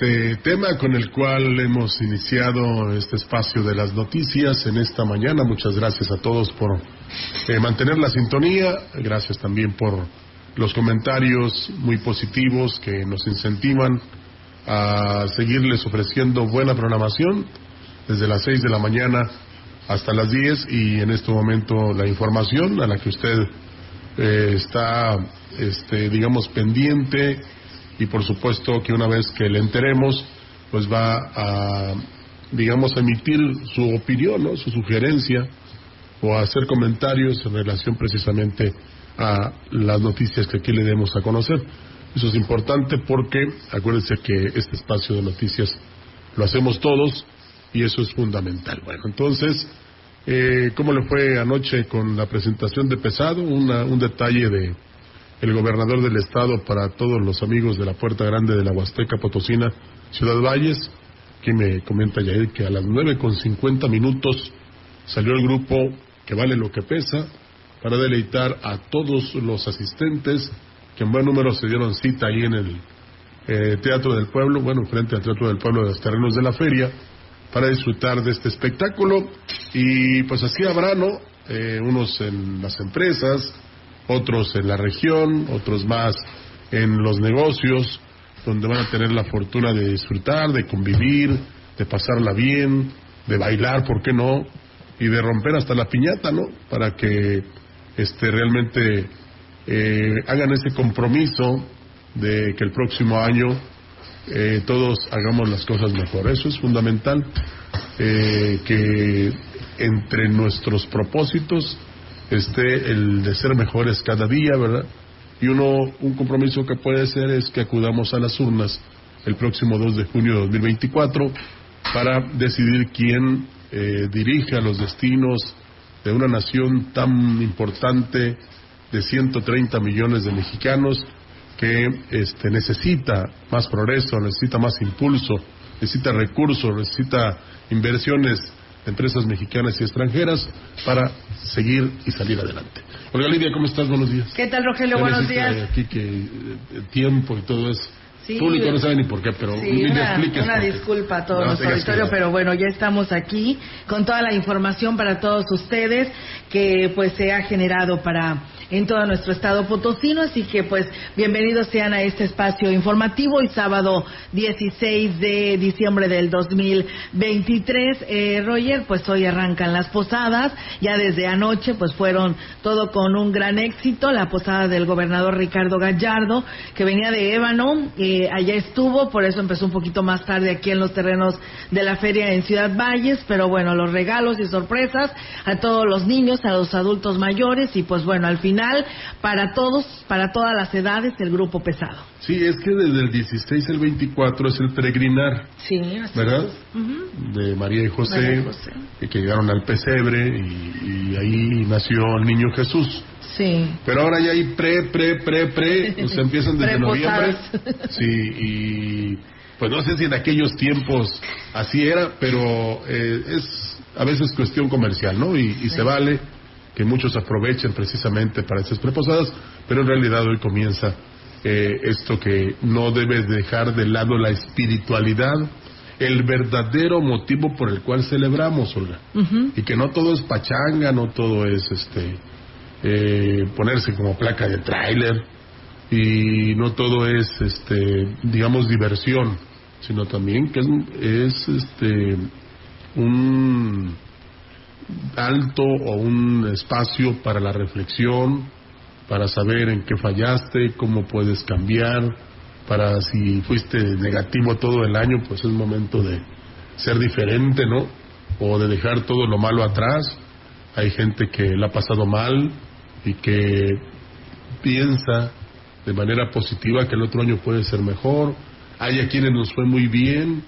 Este tema con el cual hemos iniciado este espacio de las noticias en esta mañana. Muchas gracias a todos por eh, mantener la sintonía. Gracias también por los comentarios muy positivos que nos incentivan a seguirles ofreciendo buena programación desde las 6 de la mañana hasta las 10 y en este momento la información a la que usted eh, está, este, digamos, pendiente y por supuesto que una vez que le enteremos, pues va a, digamos, emitir su opinión, ¿no? su sugerencia o a hacer comentarios en relación precisamente a las noticias que aquí le demos a conocer. Eso es importante porque acuérdense que este espacio de noticias lo hacemos todos y eso es fundamental. Bueno, entonces, eh, ¿cómo le fue anoche con la presentación de Pesado? Una, un detalle de el gobernador del estado para todos los amigos de la Puerta Grande de la Huasteca Potosina, Ciudad Valles. Aquí me comenta Yair que a las nueve con cincuenta minutos salió el grupo que vale lo que pesa para deleitar a todos los asistentes que en buen número se dieron cita ahí en el eh, Teatro del Pueblo, bueno, frente al Teatro del Pueblo de los terrenos de la feria, para disfrutar de este espectáculo. Y pues así habrá, ¿no? Eh, unos en las empresas, otros en la región, otros más en los negocios, donde van a tener la fortuna de disfrutar, de convivir, de pasarla bien, de bailar, ¿por qué no? Y de romper hasta la piñata, ¿no? Para que este, realmente eh, hagan ese compromiso de que el próximo año eh, todos hagamos las cosas mejor. Eso es fundamental, eh, que entre nuestros propósitos esté el de ser mejores cada día, ¿verdad? Y uno, un compromiso que puede ser es que acudamos a las urnas el próximo 2 de junio de 2024 para decidir quién eh, dirige a los destinos de una nación tan importante de 130 millones de mexicanos que este, necesita más progreso, necesita más impulso, necesita recursos, necesita inversiones empresas mexicanas y extranjeras para seguir y salir adelante. Olga Lidia, ¿cómo estás? Buenos días. ¿Qué tal, Rogelio? Buenos días. Aquí que eh, tiempo y todo eso el público no sabe ni por qué, pero sí, una, una disculpa a todo nuestro auditorio, pero bueno, ya estamos aquí con toda la información para todos ustedes que pues se ha generado para en todo nuestro estado potosino, así que pues bienvenidos sean a este espacio informativo y sábado 16 de diciembre del 2023. Eh, Roger, pues hoy arrancan las posadas, ya desde anoche pues fueron todo con un gran éxito, la posada del gobernador Ricardo Gallardo, que venía de Ébano, eh, allá estuvo, por eso empezó un poquito más tarde aquí en los terrenos de la feria en Ciudad Valles, pero bueno, los regalos y sorpresas a todos los niños, a los adultos mayores y pues bueno, al final para todos, para todas las edades, el grupo pesado. Sí, es que desde el 16 al 24 es el peregrinar. Sí, ¿Verdad? De María y José, que llegaron al pesebre y, ahí nació el niño Jesús. Sí. Pero ahora ya hay pre, pre, pre, pre, o sea, empiezan desde noviembre. Sí, y pues no sé si en aquellos tiempos así era, pero eh, es a veces cuestión comercial, ¿no? Y, se vale que muchos aprovechen precisamente para esas preposadas, pero en realidad hoy comienza eh, esto que no debe dejar de lado la espiritualidad, el verdadero motivo por el cual celebramos, Olga, y que no todo es pachanga, no todo es este eh, ponerse como placa de tráiler y no todo es este digamos diversión, sino también que es, es este un alto o un espacio para la reflexión, para saber en qué fallaste, cómo puedes cambiar, para si fuiste negativo todo el año, pues es momento de ser diferente, ¿no? O de dejar todo lo malo atrás. Hay gente que la ha pasado mal y que piensa de manera positiva que el otro año puede ser mejor. Hay a quienes nos fue muy bien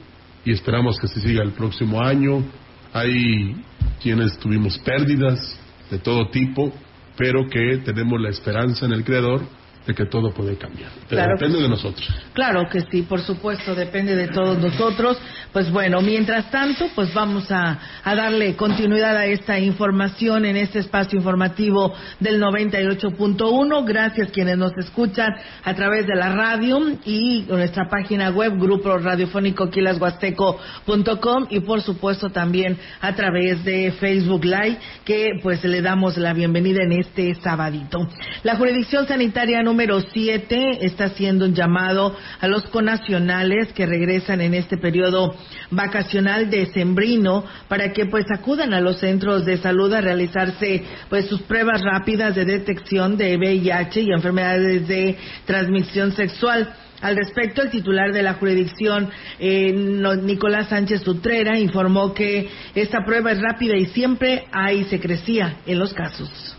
y esperamos que se siga el próximo año. Hay quienes tuvimos pérdidas de todo tipo, pero que tenemos la esperanza en el Creador de que todo puede cambiar. Pero depende de nosotros. Claro que sí, por supuesto, depende de todos nosotros. Pues bueno, mientras tanto, pues vamos a, a darle continuidad a esta información en este espacio informativo del 98.1. Gracias quienes nos escuchan a través de la radio y nuestra página web, Grupo Radiofónico Quilashuasteco.com y por supuesto también a través de Facebook Live, que pues le damos la bienvenida en este sabadito. La jurisdicción sanitaria número 7 está haciendo un llamado a los conacionales que regresan en este periodo vacacional de sembrino para que pues acudan a los centros de salud a realizarse pues sus pruebas rápidas de detección de VIH y enfermedades de transmisión sexual. Al respecto, el titular de la jurisdicción, eh, Nicolás Sánchez Utrera, informó que esta prueba es rápida y siempre hay secrecía en los casos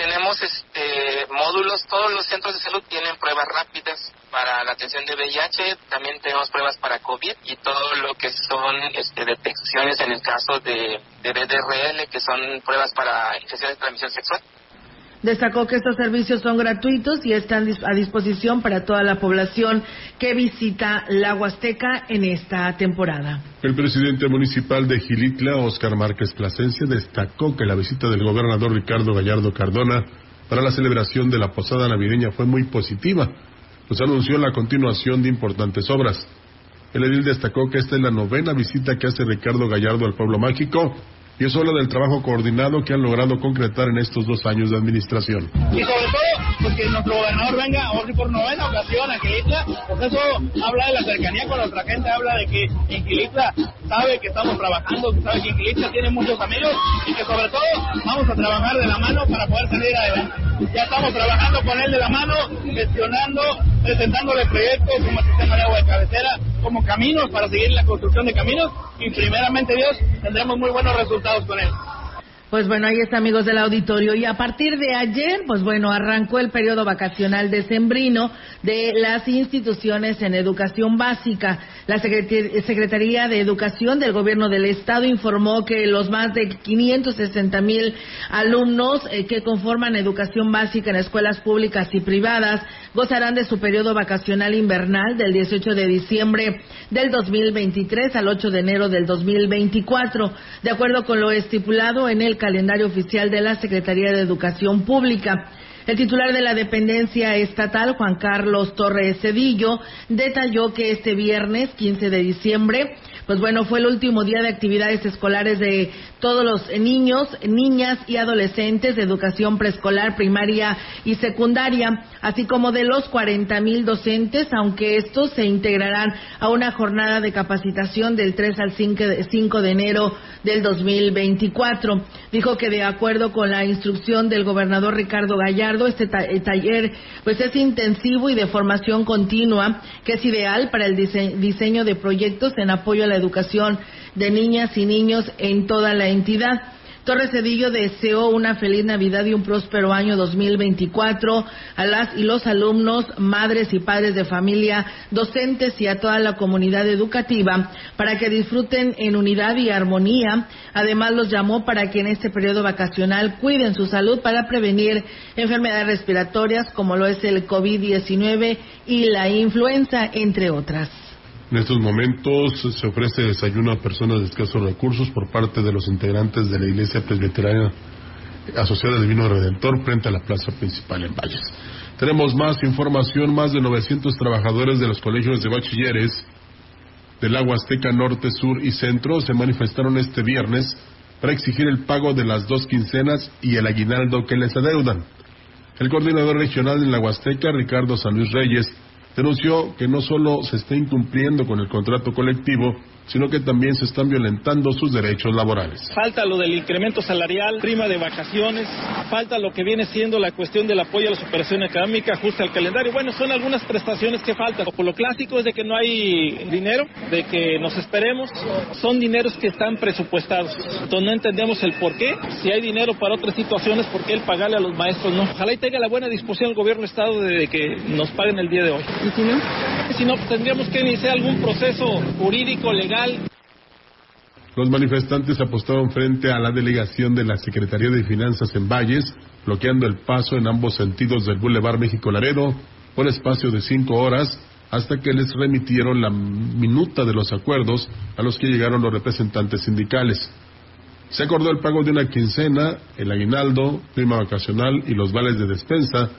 tenemos este, módulos, todos los centros de salud tienen pruebas rápidas para la atención de VIH, también tenemos pruebas para COVID y todo lo que son este, detecciones en el caso de, de BDRL, que son pruebas para infecciones de transmisión sexual. Destacó que estos servicios son gratuitos y están a disposición para toda la población que visita la Huasteca en esta temporada. El presidente municipal de Gilitla, Oscar Márquez Plasencia, destacó que la visita del gobernador Ricardo Gallardo Cardona para la celebración de la posada navideña fue muy positiva. Nos anunció la continuación de importantes obras. El edil destacó que esta es la novena visita que hace Ricardo Gallardo al pueblo mágico y eso habla del trabajo coordinado que han logrado concretar en estos dos años de administración. Pues que nuestro gobernador venga, hoy por novena ocasión a Quilitla, pues eso habla de la cercanía con nuestra gente, habla de que en sabe que estamos trabajando, sabe que en tiene muchos amigos y que sobre todo vamos a trabajar de la mano para poder salir adelante. Ya estamos trabajando con él de la mano, gestionando, presentándole proyectos como el sistema de agua de cabecera, como caminos para seguir la construcción de caminos y primeramente Dios tendremos muy buenos resultados con él. Pues bueno, ahí está, amigos del auditorio. Y a partir de ayer, pues bueno, arrancó el periodo vacacional decembrino de las instituciones en educación básica. La Secretaría de Educación del Gobierno del Estado informó que los más de 560 mil alumnos eh, que conforman educación básica en escuelas públicas y privadas gozarán de su periodo vacacional invernal del 18 de diciembre del 2023 al 8 de enero del 2024, de acuerdo con lo estipulado en el calendario oficial de la Secretaría de Educación Pública. El titular de la dependencia estatal, Juan Carlos Torres Cedillo, detalló que este viernes 15 de diciembre pues bueno, fue el último día de actividades escolares de todos los niños, niñas y adolescentes de educación preescolar, primaria y secundaria, así como de los 40 mil docentes, aunque estos se integrarán a una jornada de capacitación del 3 al 5 de enero del 2024. Dijo que de acuerdo con la instrucción del gobernador Ricardo Gallardo, este taller pues es intensivo y de formación continua, que es ideal para el diseño de proyectos en apoyo a la educación de niñas y niños en toda la entidad. Torres Cedillo deseó una feliz Navidad y un próspero año 2024 a las y los alumnos, madres y padres de familia, docentes y a toda la comunidad educativa para que disfruten en unidad y armonía. Además, los llamó para que en este periodo vacacional cuiden su salud para prevenir enfermedades respiratorias como lo es el COVID-19 y la influenza, entre otras. En estos momentos se ofrece desayuno a personas de escasos recursos por parte de los integrantes de la Iglesia Presbiteriana Asociada del Vino Redentor frente a la plaza principal en Valles. Tenemos más información, más de 900 trabajadores de los colegios de bachilleres del Agua Azteca Norte, Sur y Centro se manifestaron este viernes para exigir el pago de las dos quincenas y el aguinaldo que les adeudan. El coordinador regional de la Huasteca, Ricardo San Luis Reyes, denunció que no solo se está incumpliendo con el contrato colectivo, sino que también se están violentando sus derechos laborales. Falta lo del incremento salarial, prima de vacaciones, falta lo que viene siendo la cuestión del apoyo a la superación académica, ajuste al calendario. Bueno, son algunas prestaciones que faltan. Por lo clásico es de que no hay dinero, de que nos esperemos. Son dineros que están presupuestados. Entonces no entendemos el por qué. Si hay dinero para otras situaciones, ¿por qué el pagarle a los maestros no? Ojalá y tenga la buena disposición el gobierno Estado de que nos paguen el día de hoy. ¿Y si no? Si no, tendríamos que iniciar algún proceso jurídico, legal los manifestantes apostaron frente a la delegación de la Secretaría de Finanzas en Valles, bloqueando el paso en ambos sentidos del Boulevard México Laredo por espacio de cinco horas hasta que les remitieron la minuta de los acuerdos a los que llegaron los representantes sindicales. Se acordó el pago de una quincena, el aguinaldo, prima vacacional y los vales de despensa,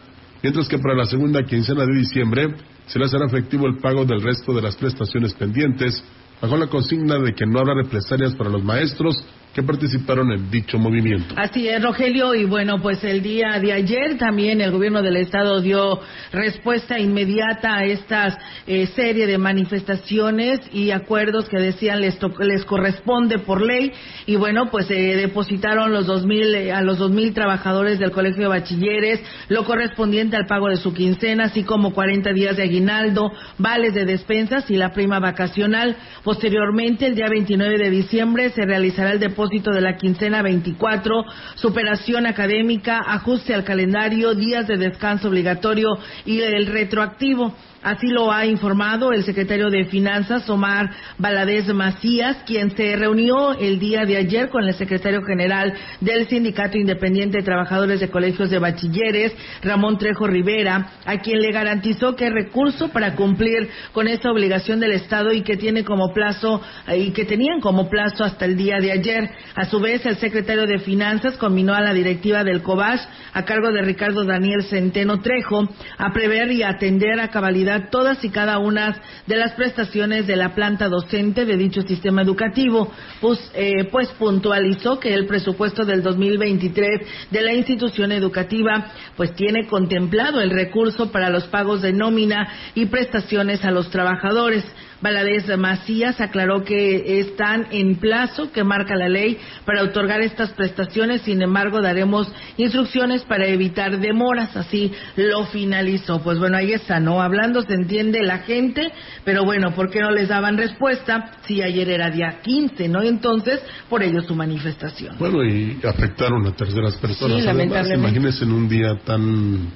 mientras que para la segunda quincena de diciembre se les hará efectivo el pago del resto de las prestaciones pendientes bajo la consigna de que no habrá represalias para los maestros que participaron en dicho movimiento. Así es, Rogelio, y bueno, pues el día de ayer también el gobierno del estado dio respuesta inmediata a esta eh, serie de manifestaciones y acuerdos que decían les, les corresponde por ley y bueno, pues se depositaron los dos mil, eh, a los dos mil trabajadores del colegio de bachilleres lo correspondiente al pago de su quincena, así como 40 días de aguinaldo, vales de despensas y la prima vacacional. Posteriormente, el día 29 de diciembre se realizará el depósito de la quincena 24, superación académica, ajuste al calendario, días de descanso obligatorio y el retroactivo. Así lo ha informado el secretario de Finanzas, Omar Valadez Macías, quien se reunió el día de ayer con el secretario general del Sindicato Independiente de Trabajadores de Colegios de Bachilleres, Ramón Trejo Rivera, a quien le garantizó que recurso para cumplir con esta obligación del Estado y que tiene como plazo y que tenían como plazo hasta el día de ayer. A su vez, el secretario de Finanzas combinó a la directiva del COBAS, a cargo de Ricardo Daniel Centeno Trejo, a prever y atender a cabalidad todas y cada una de las prestaciones de la planta docente de dicho sistema educativo, pues, eh, pues puntualizó que el presupuesto del 2023 de la institución educativa pues tiene contemplado el recurso para los pagos de nómina y prestaciones a los trabajadores. Valadez Macías aclaró que están en plazo que marca la ley para otorgar estas prestaciones, sin embargo daremos instrucciones para evitar demoras, así lo finalizó. Pues bueno, ahí está, ¿no? Hablando se entiende la gente, pero bueno, ¿por qué no les daban respuesta si ayer era día 15, ¿no? Entonces, por ello su manifestación. Bueno, y afectaron a terceras personas. Sí, Además, imagínense en un día tan,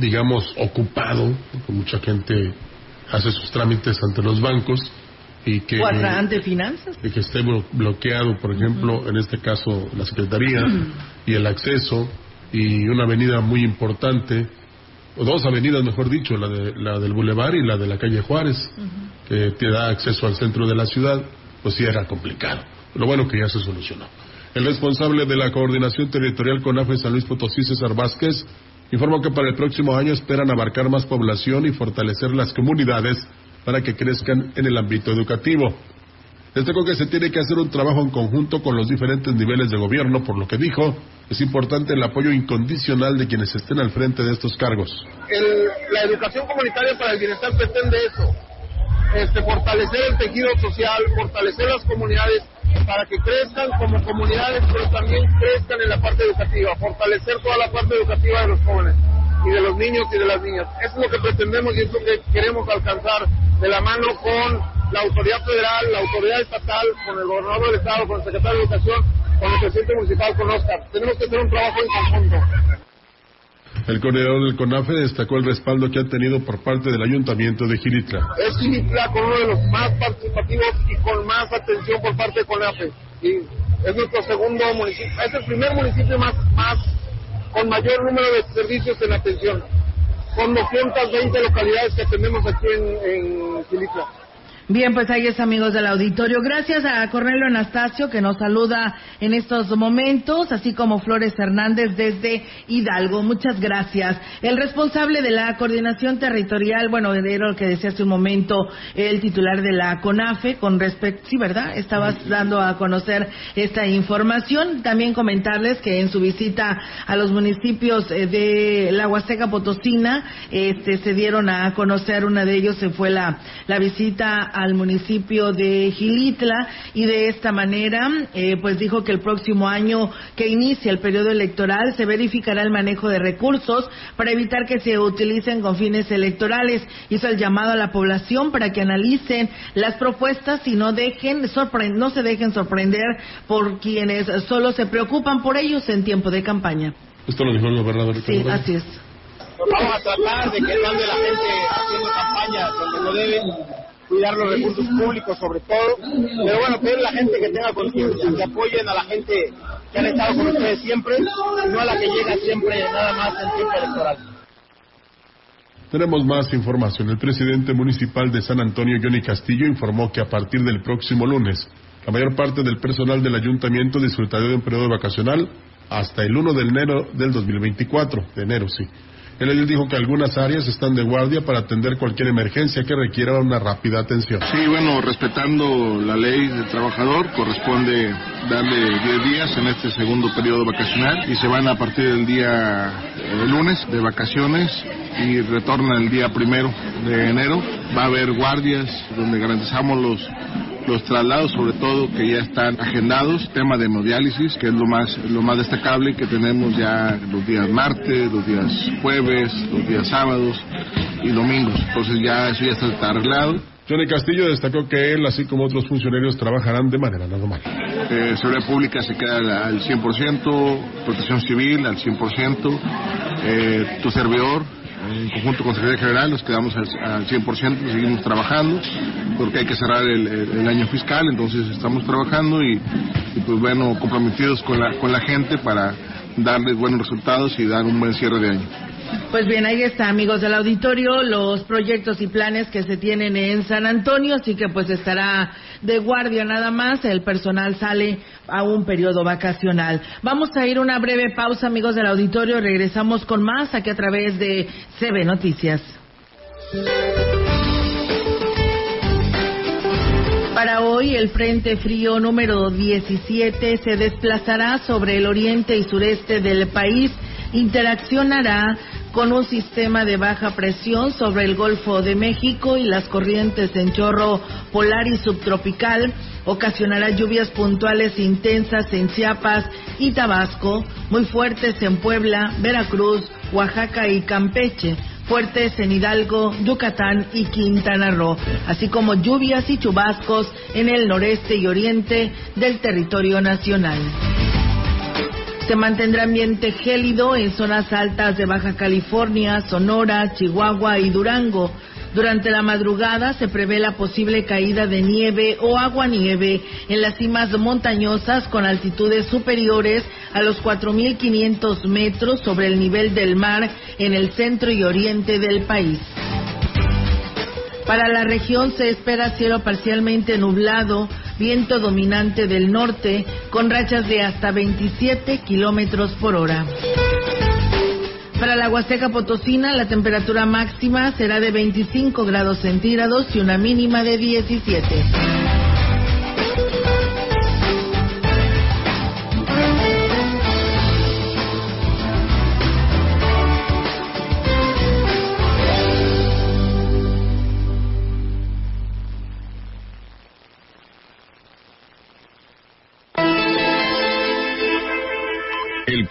digamos, ocupado, con mucha gente hace sus trámites ante los bancos y que, O hasta ante finanzas. y que esté blo- bloqueado, por ejemplo, en este caso la Secretaría y el acceso y una avenida muy importante, o dos avenidas, mejor dicho, la, de, la del Boulevard y la de la calle Juárez, que te da acceso al centro de la ciudad, pues sí era complicado. Lo bueno que ya se solucionó. El responsable de la coordinación territorial CONAFE San Luis Potosí, César Vázquez, informó que para el próximo año esperan abarcar más población y fortalecer las comunidades para que crezcan en el ámbito educativo. Destacó que se tiene que hacer un trabajo en conjunto con los diferentes niveles de gobierno, por lo que dijo, es importante el apoyo incondicional de quienes estén al frente de estos cargos. la educación comunitaria para el bienestar pretende eso, este, fortalecer el tejido social, fortalecer las comunidades para que crezcan como comunidades, pero también crezcan en la parte educativa, fortalecer toda la parte educativa de los jóvenes y de los niños y de las niñas. Eso es lo que pretendemos y es lo que queremos alcanzar de la mano con la autoridad federal, la autoridad estatal, con el gobernador del estado, con el secretario de Educación, con el presidente municipal, con Oscar. Tenemos que hacer un trabajo en conjunto. El coordinador del CONAFE destacó el respaldo que ha tenido por parte del ayuntamiento de Giritla. es Gilitla con uno de los más participativos y con más atención por parte de CONAFE. Y es nuestro segundo municipio, es el primer municipio más, más con mayor número de servicios en atención, con 220 localidades que atendemos aquí en, en. Bien, pues ahí es amigos del auditorio. Gracias a Cornelio Anastasio que nos saluda en estos momentos, así como Flores Hernández desde Hidalgo. Muchas gracias. El responsable de la coordinación territorial, bueno, era lo que decía hace un momento el titular de la CONAFE con respecto, sí, ¿verdad? Estabas dando a conocer esta información. También comentarles que en su visita a los municipios eh, de la Huasteca Potosina, este, se dieron a conocer, una de ellos se fue la, la visita al municipio de Gilitla y de esta manera eh, pues dijo que el próximo año que inicia el periodo electoral se verificará el manejo de recursos para evitar que se utilicen con fines electorales. Hizo el llamado a la población para que analicen las propuestas y no dejen no se dejen sorprender por quienes solo se preocupan por ellos en tiempo de campaña. Esto lo dijo el gobernador. Sí, así es. Vamos a tratar de que ande la gente haciendo campañas donde no deben cuidar los recursos públicos sobre todo, pero bueno, pedir a la gente que tenga conciencia, que apoyen a la gente que han estado con ustedes siempre, no a la que llega siempre nada más en tiempo electoral. Tenemos más información. El presidente municipal de San Antonio, Johnny Castillo, informó que a partir del próximo lunes, la mayor parte del personal del ayuntamiento disfrutará de un periodo vacacional hasta el 1 de enero del 2024, de enero, sí. Él dijo que algunas áreas están de guardia para atender cualquier emergencia que requiera una rápida atención. Sí, bueno, respetando la ley del trabajador, corresponde darle 10 días en este segundo periodo vacacional y se van a partir del día eh, lunes de vacaciones y retornan el día primero de enero. Va a haber guardias donde garantizamos los los traslados sobre todo que ya están agendados, tema de hemodiálisis, que es lo más, lo más destacable que tenemos ya los días martes, los días jueves, los días sábados y domingos. Entonces ya eso ya está, arreglado. Johnny Castillo destacó que él, así como otros funcionarios, trabajarán de manera normal. Eh, seguridad pública se queda al, al 100%, protección civil al 100%, eh, tu servidor en conjunto con Secretaría General nos quedamos al, al 100%, seguimos trabajando, porque hay que cerrar el, el- año fiscal, entonces estamos trabajando y, y, pues bueno, comprometidos con la, con la gente para darles buenos resultados y dar un buen cierre de año. Pues bien, ahí está, amigos del auditorio, los proyectos y planes que se tienen en San Antonio, así que pues estará de guardia nada más, el personal sale a un periodo vacacional. Vamos a ir una breve pausa, amigos del auditorio, regresamos con más aquí a través de CB Noticias. Para hoy, el Frente Frío número 17 se desplazará sobre el oriente y sureste del país, interaccionará con un sistema de baja presión sobre el Golfo de México y las corrientes en chorro polar y subtropical. Ocasionará lluvias puntuales intensas en Chiapas y Tabasco, muy fuertes en Puebla, Veracruz, Oaxaca y Campeche fuertes en Hidalgo, Yucatán y Quintana Roo, así como lluvias y chubascos en el noreste y oriente del territorio nacional. Se mantendrá ambiente gélido en zonas altas de Baja California, Sonora, Chihuahua y Durango. Durante la madrugada se prevé la posible caída de nieve o agua-nieve en las cimas montañosas con altitudes superiores a los 4.500 metros sobre el nivel del mar en el centro y oriente del país. Para la región se espera cielo parcialmente nublado, viento dominante del norte, con rachas de hasta 27 kilómetros por hora. Para la Huasteca Potosina, la temperatura máxima será de 25 grados centígrados y una mínima de 17.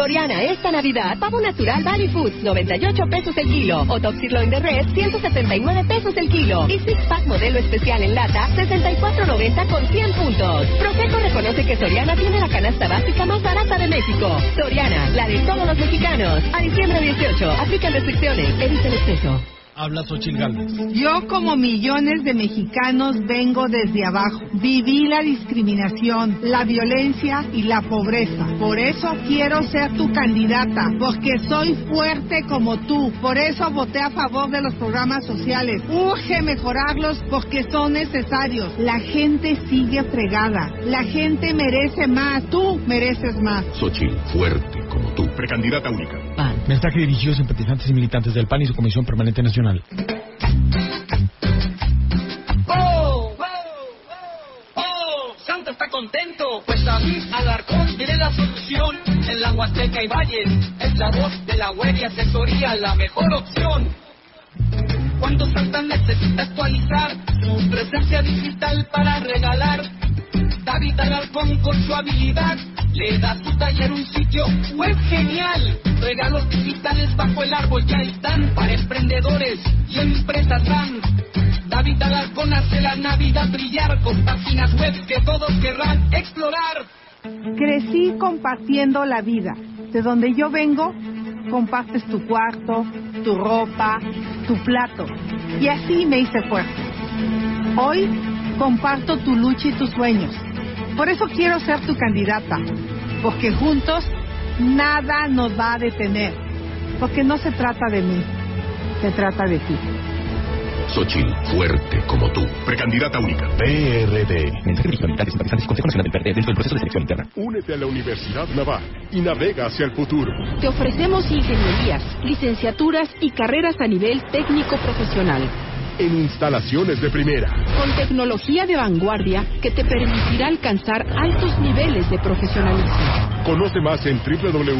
Soriana esta Navidad, pavo natural Valley Foods 98 pesos el kilo o Top Sirloin de res 179 pesos el kilo y Six Pack modelo especial en lata 64.90 con 100 puntos. Profeco reconoce que Soriana tiene la canasta básica más barata de México. Soriana, la de todos los mexicanos. A diciembre 18, aplican restricciones, evita el exceso. Habla Xochitl Gálvez. Yo, como millones de mexicanos, vengo desde abajo. Viví la discriminación, la violencia y la pobreza. Por eso quiero ser tu candidata, porque soy fuerte como tú. Por eso voté a favor de los programas sociales. Urge mejorarlos porque son necesarios. La gente sigue fregada. La gente merece más. Tú mereces más. Xochitl, fuerte tú. Precandidata única. PAN. Mensaje dirigido a simpatizantes y militantes del PAN y su Comisión Permanente Nacional. ¡Oh! ¡Oh! Santo está contento, pues David Alarcón tiene la solución. En la Huasteca y Valles es la voz de la web y asesoría, la mejor opción. Cuando Santa necesita actualizar su presencia digital para regalar, David Alarcón con su habilidad le da a su taller un sitio web genial. Regalos digitales bajo el árbol ya están para emprendedores y empresas van. David Alarcón hace la Navidad brillar con páginas web que todos querrán explorar. Crecí compartiendo la vida. De donde yo vengo, compartes tu cuarto, tu ropa, tu plato. Y así me hice fuerte. Hoy comparto tu lucha y tus sueños. Por eso quiero ser tu candidata. Porque juntos nada nos va a detener. Porque no se trata de mí, se trata de ti. Xochitl, fuerte como tú. Precandidata única. PRD. Mensaje y simpatizantes Consejo Nacional del PRD dentro del proceso de selección interna. Únete a la Universidad Naval y navega hacia el futuro. Te ofrecemos ingenierías, licenciaturas y carreras a nivel técnico profesional. En instalaciones de primera. Con tecnología de vanguardia que te permitirá alcanzar altos niveles de profesionalismo. Conoce más en www.gov.mx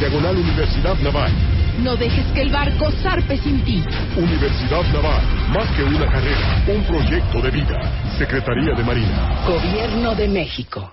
diagonal Universidad Naval. No dejes que el barco zarpe sin ti. Universidad Naval, más que una carrera, un proyecto de vida. Secretaría de Marina. Gobierno de México.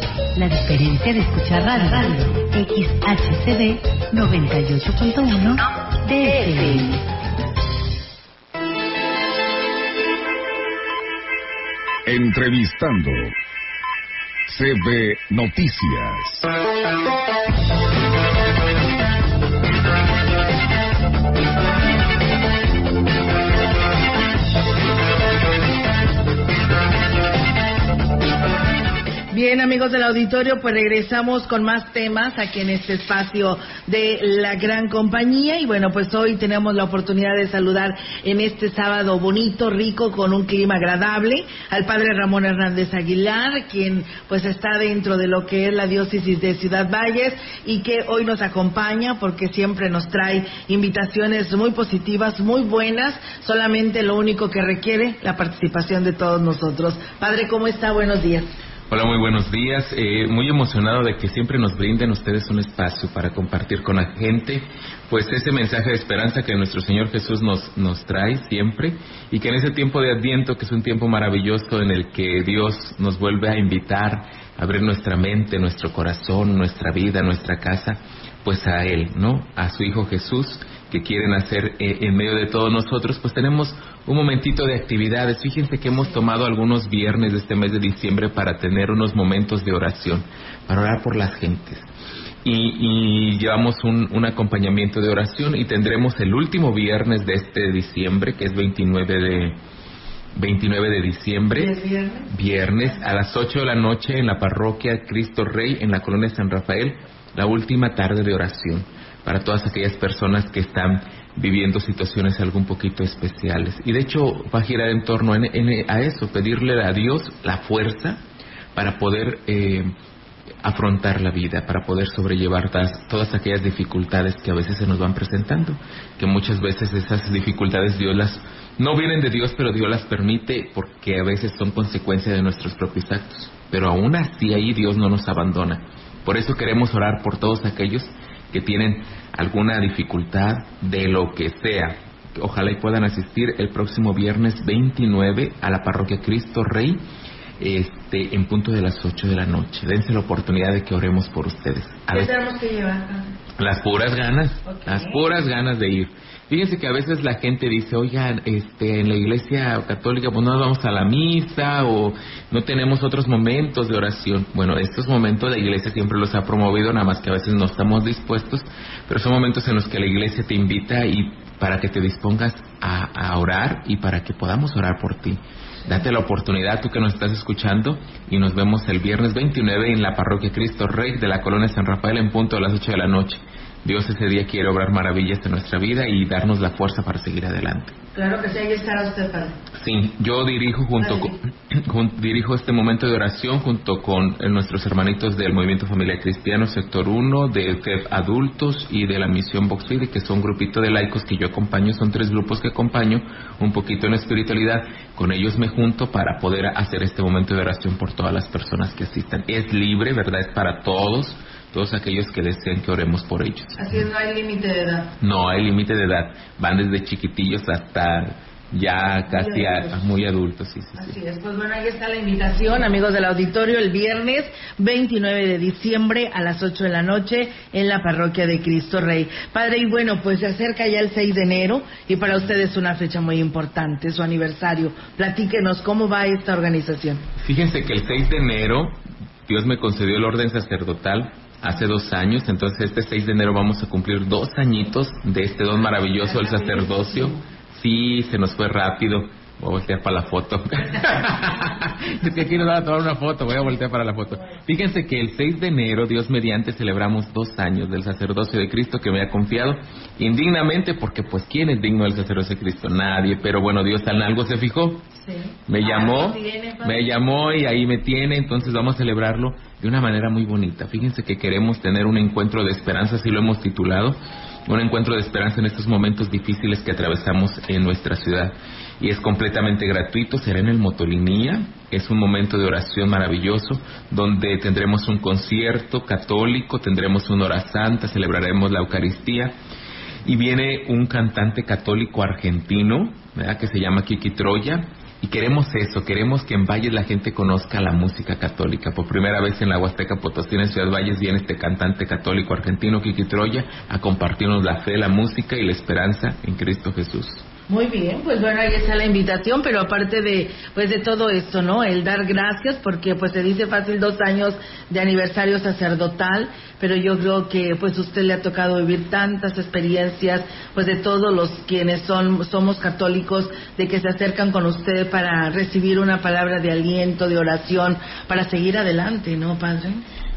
La diferencia de escuchar radio, XHCD 98.1 DFM. Entrevistando. CB Noticias. Bien, amigos del auditorio, pues regresamos con más temas aquí en este espacio de la gran compañía. Y bueno, pues hoy tenemos la oportunidad de saludar en este sábado bonito, rico, con un clima agradable, al padre Ramón Hernández Aguilar, quien pues está dentro de lo que es la diócesis de Ciudad Valles y que hoy nos acompaña porque siempre nos trae invitaciones muy positivas, muy buenas. Solamente lo único que requiere la participación de todos nosotros. Padre, ¿cómo está? Buenos días. Hola, muy buenos días. Eh, muy emocionado de que siempre nos brinden ustedes un espacio para compartir con la gente, pues ese mensaje de esperanza que nuestro Señor Jesús nos, nos trae siempre y que en ese tiempo de Adviento, que es un tiempo maravilloso en el que Dios nos vuelve a invitar a abrir nuestra mente, nuestro corazón, nuestra vida, nuestra casa, pues a Él, ¿no? A su Hijo Jesús que quieren hacer eh, en medio de todos nosotros, pues tenemos un momentito de actividades. Fíjense que hemos tomado algunos viernes de este mes de diciembre para tener unos momentos de oración, para orar por las gentes. Y, y llevamos un, un, acompañamiento de oración y tendremos el último viernes de este diciembre, que es 29 de, 29 de diciembre, viernes? viernes, a las 8 de la noche en la parroquia Cristo Rey, en la colonia San Rafael, la última tarde de oración para todas aquellas personas que están viviendo situaciones algo un poquito especiales. Y de hecho va a girar en torno a eso, pedirle a Dios la fuerza para poder eh, afrontar la vida, para poder sobrellevar tas, todas aquellas dificultades que a veces se nos van presentando, que muchas veces esas dificultades Dios las no vienen de Dios, pero Dios las permite porque a veces son consecuencia de nuestros propios actos. Pero aún así ahí Dios no nos abandona. Por eso queremos orar por todos aquellos que tienen alguna dificultad de lo que sea. Ojalá y puedan asistir el próximo viernes 29 a la parroquia Cristo Rey este, en punto de las 8 de la noche. Dense la oportunidad de que oremos por ustedes. A ¿Qué tenemos que llevar? las puras ganas, las puras ganas de ir. Fíjense que a veces la gente dice, oigan, este, en la iglesia católica pues no vamos a la misa o no tenemos otros momentos de oración. Bueno, estos momentos la iglesia siempre los ha promovido, nada más que a veces no estamos dispuestos, pero son momentos en los que la iglesia te invita y para que te dispongas a, a orar y para que podamos orar por ti. Date la oportunidad, tú que nos estás escuchando, y nos vemos el viernes 29 en la parroquia Cristo Rey de la colonia San Rafael en punto a las 8 de la noche. Dios ese día quiere obrar maravillas en nuestra vida y darnos la fuerza para seguir adelante. Claro que sí, ahí estará usted, padre. Sí, yo dirijo junto con, jun- dirijo este momento de oración junto con eh, nuestros hermanitos del Movimiento Familiar Cristiano Sector 1, de FEB Adultos y de la Misión Boxfide, que son un grupito de laicos que yo acompaño, son tres grupos que acompaño, un poquito en espiritualidad, con ellos me junto para poder hacer este momento de oración por todas las personas que asistan. Es libre, ¿verdad? Es para todos, todos aquellos que deseen que oremos por ellos. Así es, no hay límite de edad. No hay límite de edad, van desde chiquitillos hasta ya casi a- adultos. muy adultos, sí, sí, sí. Así es, pues bueno, ahí está la invitación, amigos del auditorio, el viernes 29 de diciembre a las 8 de la noche en la parroquia de Cristo Rey. Padre, y bueno, pues se acerca ya el 6 de enero y para ustedes es una fecha muy importante, su aniversario. Platíquenos cómo va esta organización. Fíjense que el 6 de enero Dios me concedió el orden sacerdotal hace dos años, entonces este 6 de enero vamos a cumplir dos añitos de este don maravilloso del sacerdocio. Sí, se nos fue rápido. Voy a voltear para la foto. es que aquí nos van a tomar una foto, voy a voltear para la foto. Fíjense que el 6 de enero, Dios mediante, celebramos dos años del sacerdocio de Cristo que me ha confiado indignamente, porque pues ¿quién es digno del sacerdocio de Cristo? Nadie, pero bueno, Dios en algo se fijó. Me llamó, me llamó y ahí me tiene, entonces vamos a celebrarlo de una manera muy bonita. Fíjense que queremos tener un encuentro de esperanza, así lo hemos titulado, un encuentro de esperanza en estos momentos difíciles que atravesamos en nuestra ciudad. Y es completamente gratuito, será en el Motolinía, es un momento de oración maravilloso, donde tendremos un concierto católico, tendremos una hora santa, celebraremos la Eucaristía, y viene un cantante católico argentino, ¿verdad? que se llama Kiki Troya, y queremos eso, queremos que en Valles la gente conozca la música católica. Por primera vez en la Huasteca Potosí, en Ciudad Valles, viene este cantante católico argentino, Kiki Troya, a compartirnos la fe, la música y la esperanza en Cristo Jesús. Muy bien, pues bueno, ahí está la invitación, pero aparte de pues de todo esto, ¿no? El dar gracias porque pues se dice fácil dos años de aniversario sacerdotal, pero yo creo que pues usted le ha tocado vivir tantas experiencias, pues de todos los quienes son somos católicos, de que se acercan con usted para recibir una palabra de aliento, de oración, para seguir adelante, ¿no, padre?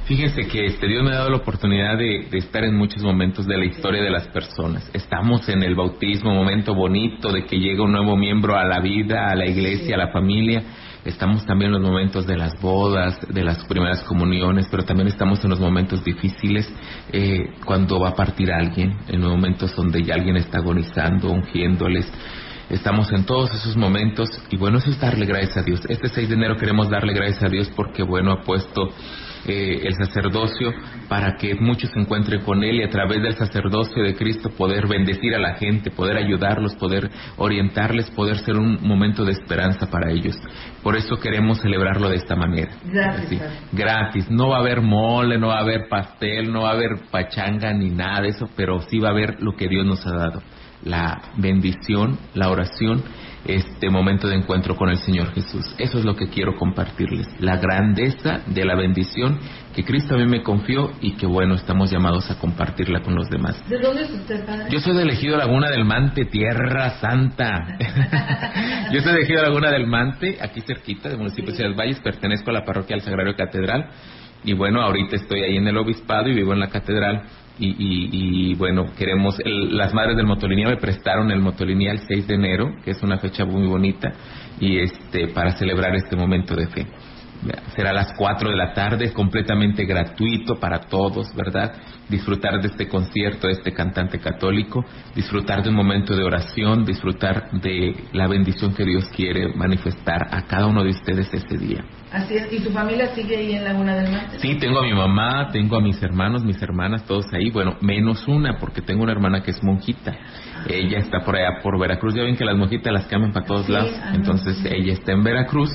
Fíjense que este Dios me ha dado la oportunidad de, de, estar en muchos momentos de la historia de las personas. Estamos en el bautismo, momento bonito de que llega un nuevo miembro a la vida, a la iglesia, a la familia. Estamos también en los momentos de las bodas, de las primeras comuniones, pero también estamos en los momentos difíciles eh, cuando va a partir alguien, en momentos donde ya alguien está agonizando, ungiéndoles. Estamos en todos esos momentos y bueno, eso es darle gracias a Dios. Este 6 de enero queremos darle gracias a Dios porque bueno, ha puesto eh, el sacerdocio para que muchos se encuentren con Él y a través del sacerdocio de Cristo poder bendecir a la gente, poder ayudarlos, poder orientarles, poder ser un momento de esperanza para ellos. Por eso queremos celebrarlo de esta manera. Gratis. gratis. No va a haber mole, no va a haber pastel, no va a haber pachanga ni nada de eso, pero sí va a haber lo que Dios nos ha dado. La bendición, la oración este momento de encuentro con el Señor Jesús. Eso es lo que quiero compartirles, la grandeza de la bendición que Cristo a mí me confió y que bueno, estamos llamados a compartirla con los demás. ¿De dónde es usted, padre? Yo soy de Elegido Laguna del Mante, Tierra Santa. Yo soy de Elegido Laguna del Mante, aquí cerquita del municipio de Ciudad Valles, pertenezco a la parroquia del Sagrario Catedral y bueno, ahorita estoy ahí en el obispado y vivo en la catedral y, y, y, bueno, queremos, el, las madres del Motolinía me prestaron el Motolinía el 6 de enero, que es una fecha muy bonita, y este, para celebrar este momento de fe. Será a las 4 de la tarde, es completamente gratuito para todos, ¿verdad? Disfrutar de este concierto, de este cantante católico, disfrutar de un momento de oración, disfrutar de la bendición que Dios quiere manifestar a cada uno de ustedes este día. Así es. ¿Y tu familia sigue ahí en Laguna del Mante? Sí, tengo a mi mamá, tengo a mis hermanos, mis hermanas, todos ahí. Bueno, menos una, porque tengo una hermana que es monjita. Ella está por allá, por Veracruz. Ya ven que las monjitas las cambian para todos Sí, lados. Entonces, ella está en Veracruz,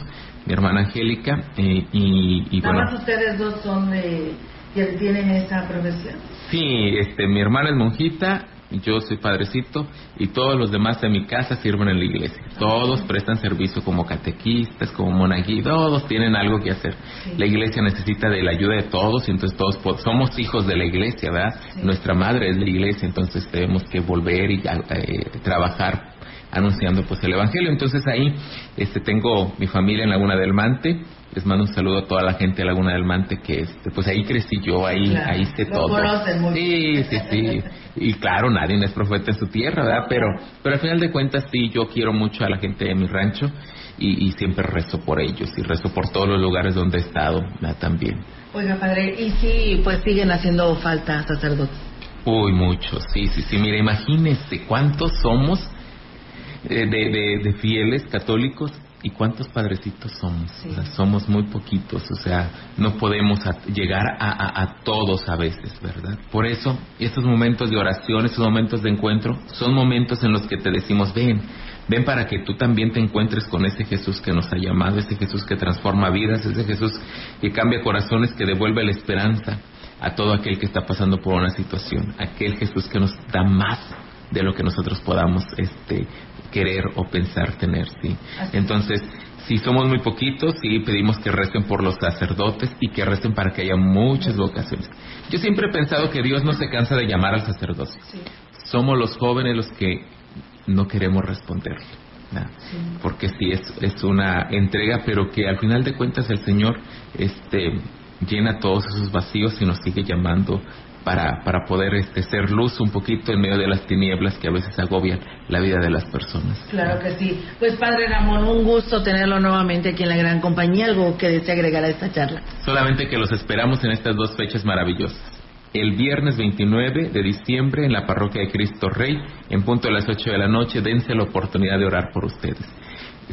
mi hermana Angélica, eh, y, y bueno. más ustedes dos son de que tienen esa profesión. Sí, este, mi hermana es monjita, yo soy padrecito y todos los demás de mi casa sirven en la iglesia. Todos prestan servicio como catequistas, como monaguillos, todos tienen algo que hacer. La iglesia necesita de la ayuda de todos y entonces todos somos hijos de la iglesia, ¿verdad? Nuestra madre es la iglesia, entonces tenemos que volver y eh, trabajar anunciando pues el evangelio. Entonces ahí este tengo mi familia en Laguna del Mante. Les mando un saludo a toda la gente de Laguna del Mante que este, pues ahí crecí yo, ahí Claro, ahí lo todo. muy Sí, sí, sí. Y claro, nadie es profeta en su tierra, ¿verdad? Pero pero al final de cuentas sí yo quiero mucho a la gente de mi rancho y, y siempre rezo por ellos y rezo por todos los lugares donde he estado ¿verdad? también. Oiga, padre, y sí, pues siguen haciendo falta sacerdotes. Uy, muchos, sí, sí, sí. Mira, imagínese cuántos somos de, de- de fieles católicos y cuántos padrecitos somos. O sea, somos muy poquitos, o sea, no podemos a- llegar a, a- a todos a veces, ¿verdad? Por eso, estos momentos de oración, estos momentos de encuentro, son momentos en los que te decimos, ven, ven para que tú también te encuentres con ese Jesús que nos ha llamado, ese Jesús que transforma vidas, ese Jesús que cambia corazones, que devuelve la esperanza a todo aquel que está pasando por una situación, aquel Jesús que nos da más de lo que nosotros podamos este querer o pensar tener, sí. Entonces, Si somos muy poquitos, sí pedimos que recen por los sacerdotes y que recen para que haya muchas vocaciones. Yo siempre he pensado que Dios no se cansa de llamar al sacerdocio. Somos los jóvenes los que no queremos responderle. Porque sí es, es una entrega, pero que al final de cuentas el Señor este, llena todos esos vacíos y nos sigue llamando para, para poder este, ser luz un poquito en medio de las tinieblas que a veces agobian la vida de las personas. Claro que sí. Pues Padre Ramón, un gusto tenerlo nuevamente aquí en la gran compañía. ¿Algo que desea agregar a esta charla? Solamente que los esperamos en estas dos fechas maravillosas. El viernes 29 de diciembre en la parroquia de Cristo Rey, en punto a las 8 de la noche, dense la oportunidad de orar por ustedes.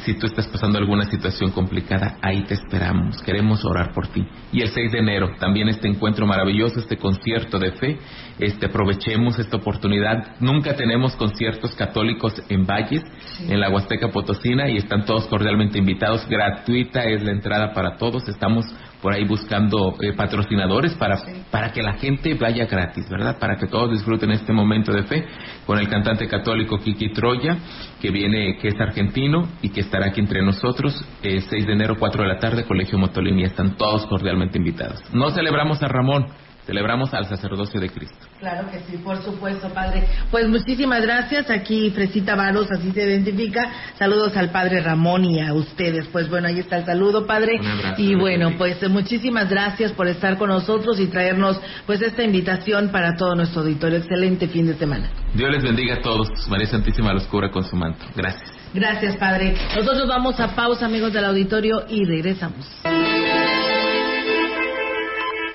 Si tú estás pasando alguna situación complicada, ahí te esperamos. Queremos orar por ti. Y el 6 de enero, también este encuentro maravilloso, este concierto de fe. Este, aprovechemos esta oportunidad. Nunca tenemos conciertos católicos en Valles, en la Huasteca Potosina, y están todos cordialmente invitados. Gratuita es la entrada para todos. Estamos por ahí buscando eh, patrocinadores para, para que la gente vaya gratis, ¿verdad? Para que todos disfruten este momento de fe con el cantante católico Kiki Troya, que viene, que es argentino y que estará aquí entre nosotros, eh, 6 de enero, 4 de la tarde, Colegio Motolini. Están todos cordialmente invitados. No celebramos a Ramón, celebramos al sacerdocio de Cristo. Claro que sí, por supuesto, Padre. Pues muchísimas gracias. Aquí Fresita Varos, así se identifica. Saludos al Padre Ramón y a ustedes. Pues bueno, ahí está el saludo, Padre. Un abrazo, y bueno, pues muchísimas gracias por estar con nosotros y traernos pues esta invitación para todo nuestro auditorio. Excelente fin de semana. Dios les bendiga a todos. María Santísima los cubra con su manto. Gracias. Gracias, Padre. Nosotros vamos a pausa, amigos del auditorio, y regresamos.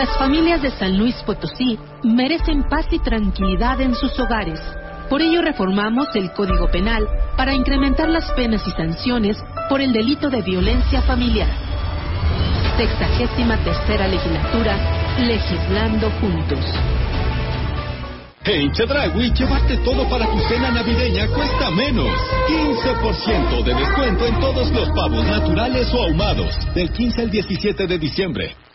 Las familias de San Luis Potosí merecen paz y tranquilidad en sus hogares. Por ello reformamos el Código Penal para incrementar las penas y sanciones por el delito de violencia familiar. Sexagésima tercera legislatura, legislando juntos. En Chedragui, llevarte todo para tu cena navideña cuesta menos. 15% de descuento en todos los pavos naturales o ahumados. Del 15 al 17 de diciembre.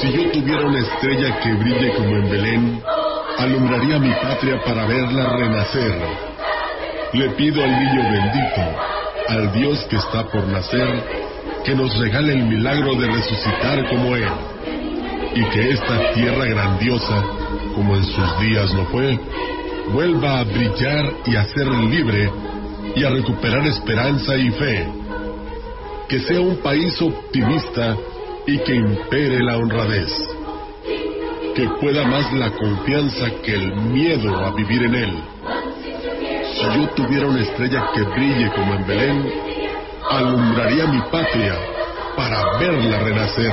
Si yo tuviera una estrella que brille como en Belén, alumbraría mi patria para verla renacer. Le pido al niño bendito, al Dios que está por nacer, que nos regale el milagro de resucitar como Él, y que esta tierra grandiosa, como en sus días lo fue, vuelva a brillar y a ser libre y a recuperar esperanza y fe. Que sea un país optimista y que impere la honradez. Que pueda más la confianza que el miedo a vivir en él. Si yo tuviera una estrella que brille como en Belén, alumbraría mi patria para verla renacer.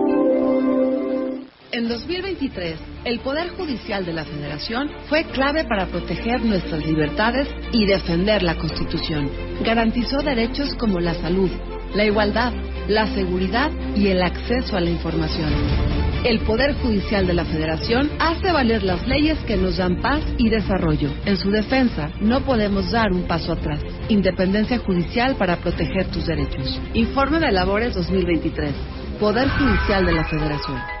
En 2023, el Poder Judicial de la Federación fue clave para proteger nuestras libertades y defender la Constitución. Garantizó derechos como la salud, la igualdad, la seguridad y el acceso a la información. El Poder Judicial de la Federación hace valer las leyes que nos dan paz y desarrollo. En su defensa, no podemos dar un paso atrás. Independencia judicial para proteger tus derechos. Informe de Labores 2023. Poder Judicial de la Federación.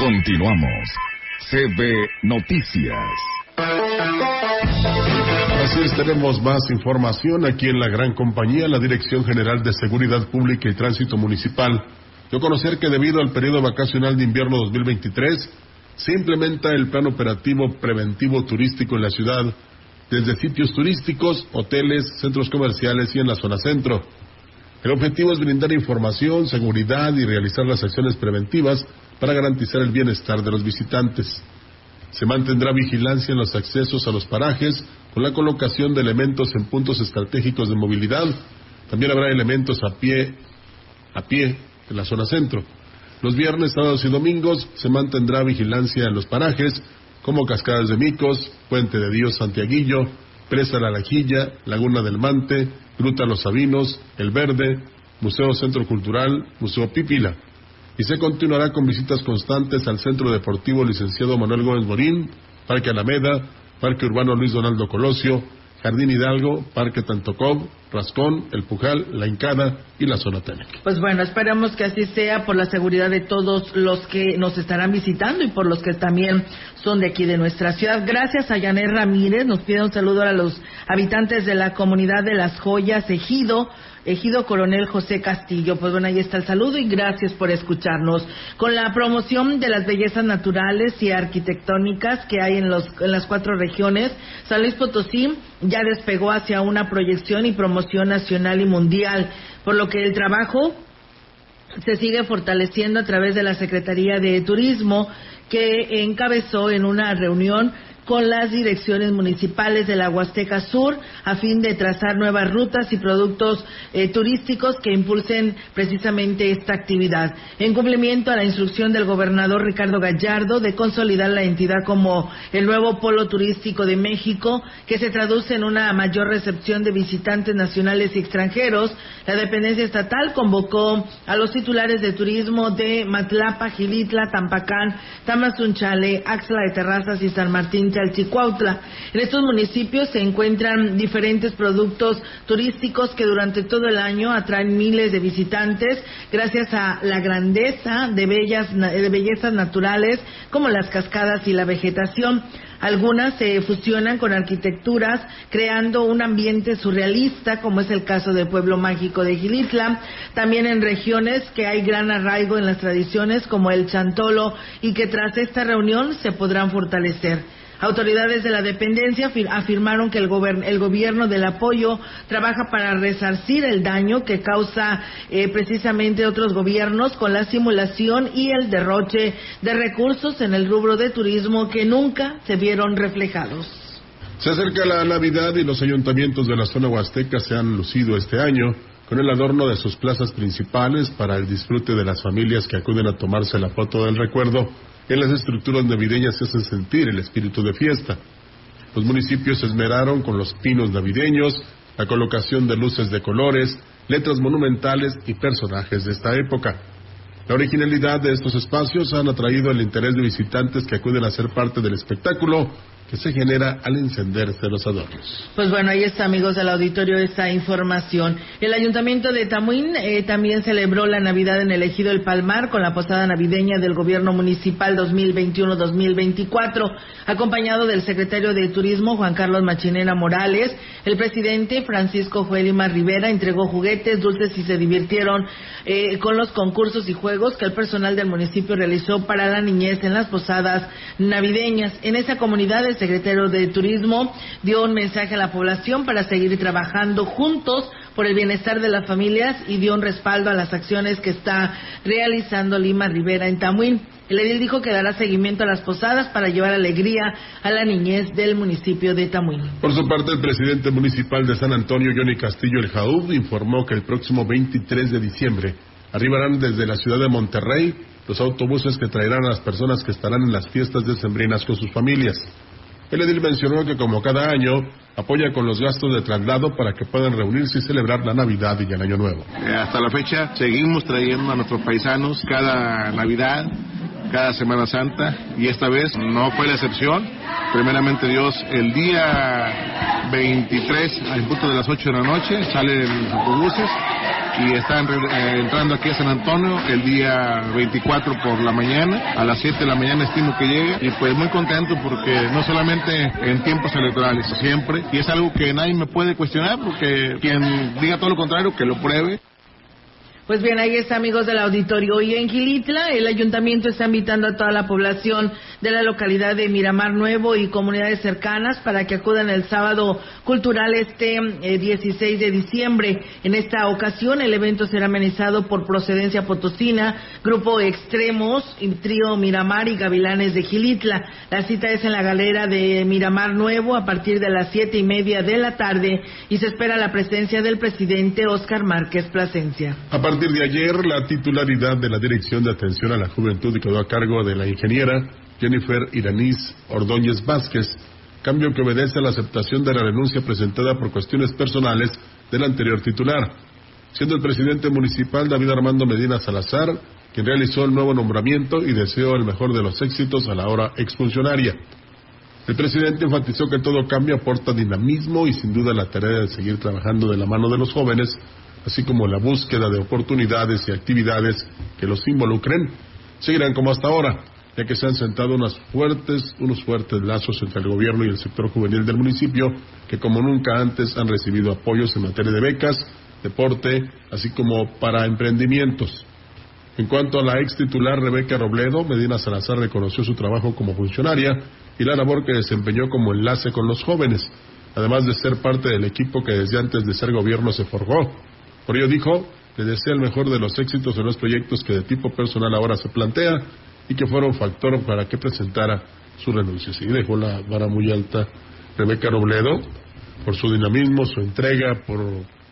Continuamos. CB Noticias. Así es, tenemos más información aquí en la gran compañía. La Dirección General de Seguridad Pública y Tránsito Municipal a conocer que debido al periodo vacacional de invierno 2023, se implementa el plan operativo preventivo turístico en la ciudad, desde sitios turísticos, hoteles, centros comerciales y en la zona centro. El objetivo es brindar información, seguridad y realizar las acciones preventivas para garantizar el bienestar de los visitantes. Se mantendrá vigilancia en los accesos a los parajes con la colocación de elementos en puntos estratégicos de movilidad. También habrá elementos a pie, a pie en la zona centro. Los viernes, sábados y domingos se mantendrá vigilancia en los parajes como Cascadas de Micos, Puente de Dios Santiaguillo, Presa La Lajilla, Laguna del Mante, Gruta Los Sabinos, El Verde, Museo Centro Cultural, Museo Pipila y se continuará con visitas constantes al Centro Deportivo Licenciado Manuel Gómez Morín, Parque Alameda, Parque Urbano Luis Donaldo Colosio, Jardín Hidalgo, Parque Tantocob, Rascón, El Pujal, La Incada y la zona técnica. Pues bueno, esperamos que así sea por la seguridad de todos los que nos estarán visitando y por los que también son de aquí de nuestra ciudad. Gracias a Yanet Ramírez, nos pide un saludo a los habitantes de la comunidad de Las Joyas, Ejido, Ejido Coronel José Castillo. Pues bueno, ahí está el saludo y gracias por escucharnos. Con la promoción de las bellezas naturales y arquitectónicas que hay en, los, en las cuatro regiones, San Luis Potosí ya despegó hacia una proyección y promoción nacional y mundial, por lo que el trabajo se sigue fortaleciendo a través de la Secretaría de Turismo que encabezó en una reunión con las direcciones municipales de la Huasteca Sur a fin de trazar nuevas rutas y productos eh, turísticos que impulsen precisamente esta actividad. En cumplimiento a la instrucción del gobernador Ricardo Gallardo de consolidar la entidad como el nuevo polo turístico de México, que se traduce en una mayor recepción de visitantes nacionales y extranjeros, la dependencia estatal convocó a los titulares de turismo de Matlapa, Gilitla, Tampacán, Tamazunchale, Axla de Terrazas y San Martín Chalchicuautla. En estos municipios se encuentran diferentes productos turísticos que durante todo el año atraen miles de visitantes gracias a la grandeza de, bellas, de bellezas naturales como las cascadas y la vegetación. Algunas se fusionan con arquitecturas, creando un ambiente surrealista, como es el caso del pueblo mágico de Gilitla. También en regiones que hay gran arraigo en las tradiciones, como el Chantolo, y que tras esta reunión se podrán fortalecer. Autoridades de la dependencia afirmaron que el, gobierno del apoyo trabaja para resarcir el daño que causa eh, precisamente otros gobiernos con la simulación y el derroche de recursos en el rubro de turismo que nunca se vieron reflejados. Se acerca la Navidad y los ayuntamientos de la zona huasteca se han lucido este año con el adorno de sus plazas principales para el disfrute de las familias que acuden a tomarse la foto del recuerdo en las estructuras navideñas se hace sentir el espíritu de fiesta. Los municipios se esmeraron con los pinos navideños, la colocación de luces de colores, letras monumentales y personajes de esta época. La originalidad de estos espacios han atraído el interés de visitantes que acuden a ser parte del espectáculo que se genera al encenderse los adornos. Pues bueno, ahí está, amigos del auditorio, esta información. El Ayuntamiento de Tamuín eh, también celebró la Navidad en el Ejido El Palmar con la posada navideña del Gobierno Municipal 2021-2024, acompañado del secretario de Turismo Juan Carlos Machinena Morales. El presidente Francisco Joelima Rivera entregó juguetes, dulces y se divirtieron eh, con los concursos y juegos que el personal del municipio realizó para la niñez en las posadas navideñas. En esa comunidad secretario de Turismo dio un mensaje a la población para seguir trabajando juntos por el bienestar de las familias y dio un respaldo a las acciones que está realizando Lima Rivera en Tamuín. El edil dijo que dará seguimiento a las posadas para llevar alegría a la niñez del municipio de Tamuín. Por su parte, el presidente municipal de San Antonio, Johnny Castillo El Jaúb, informó que el próximo 23 de diciembre arribarán desde la ciudad de Monterrey los autobuses que traerán a las personas que estarán en las fiestas decembrinas con sus familias. El edil mencionó que como cada año apoya con los gastos de traslado para que puedan reunirse y celebrar la Navidad y el Año Nuevo. Eh, hasta la fecha seguimos trayendo a nuestros paisanos cada Navidad, cada Semana Santa y esta vez no fue la excepción. Primeramente Dios, el día 23 al punto de las 8 de la noche salen los autobuses y están eh, entrando aquí a San Antonio el día 24 por la mañana, a las 7 de la mañana estimo que llegue. Y pues muy contento porque no solamente en tiempos electorales, siempre, y es algo que nadie me puede cuestionar porque quien diga todo lo contrario que lo pruebe. Pues bien, ahí está, amigos del auditorio. Y en Gilitla, el ayuntamiento está invitando a toda la población de la localidad de Miramar Nuevo y comunidades cercanas para que acudan el sábado cultural este 16 eh, de diciembre. En esta ocasión, el evento será amenizado por Procedencia Potosina, Grupo Extremos, Trío Miramar y Gavilanes de Gilitla. La cita es en la galera de Miramar Nuevo a partir de las siete y media de la tarde y se espera la presencia del presidente Oscar Márquez Plasencia partir de ayer, la titularidad de la Dirección de Atención a la Juventud quedó a cargo de la ingeniera Jennifer Iranis Ordóñez Vázquez, cambio que obedece a la aceptación de la renuncia presentada por cuestiones personales del anterior titular, siendo el presidente municipal David Armando Medina Salazar quien realizó el nuevo nombramiento y deseó el mejor de los éxitos a la hora exfuncionaria. El presidente enfatizó que todo cambio aporta dinamismo y sin duda la tarea de seguir trabajando de la mano de los jóvenes así como la búsqueda de oportunidades y actividades que los involucren, seguirán como hasta ahora, ya que se han sentado unos fuertes, unos fuertes lazos entre el gobierno y el sector juvenil del municipio, que como nunca antes han recibido apoyos en materia de becas, deporte, así como para emprendimientos. En cuanto a la ex titular Rebeca Robledo, Medina Salazar reconoció su trabajo como funcionaria y la labor que desempeñó como enlace con los jóvenes, además de ser parte del equipo que desde antes de ser gobierno se forjó ello dijo, le desea el mejor de los éxitos en los proyectos que de tipo personal ahora se plantea y que fueron factor para que presentara su renuncia. Sí, dejó la vara muy alta Rebeca Robledo por su dinamismo, su entrega, por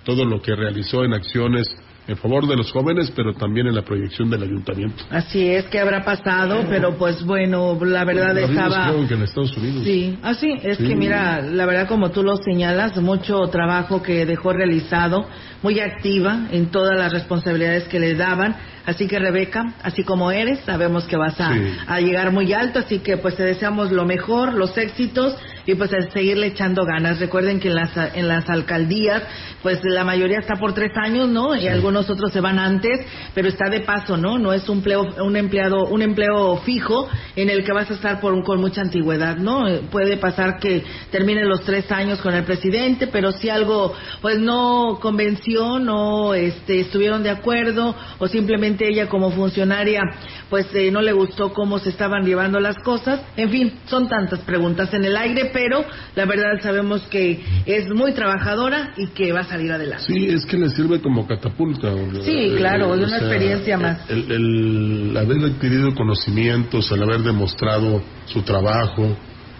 todo lo que realizó en acciones en favor de los jóvenes, pero también en la proyección del ayuntamiento. Así es, que habrá pasado, pero pues bueno, la verdad estaba... Creo que en Estados Unidos. Sí, así es que mira, la verdad como tú lo señalas, mucho trabajo que dejó realizado, muy activa en todas las responsabilidades que le daban, así que Rebeca, así como eres, sabemos que vas a, a llegar muy alto, así que pues te deseamos lo mejor, los éxitos y pues a seguirle echando ganas. Recuerden que en las, en las alcaldías, pues la mayoría está por tres años, ¿no? Y algunos otros se van antes, pero está de paso, ¿no? No es un, empleo, un empleado, un empleo fijo en el que vas a estar por con mucha antigüedad, ¿no? Puede pasar que termine los tres años con el presidente, pero si algo, pues no convenció, no este, estuvieron de acuerdo, o simplemente ella como funcionaria, pues eh, no le gustó cómo se estaban llevando las cosas. En fin, son tantas preguntas en el aire, pero la verdad sabemos que es muy trabajadora y que va a salir adelante. Sí, es que le sirve como catapulta. Sí, claro, es una experiencia más. El, haber adquirido conocimientos, el haber demostrado su trabajo,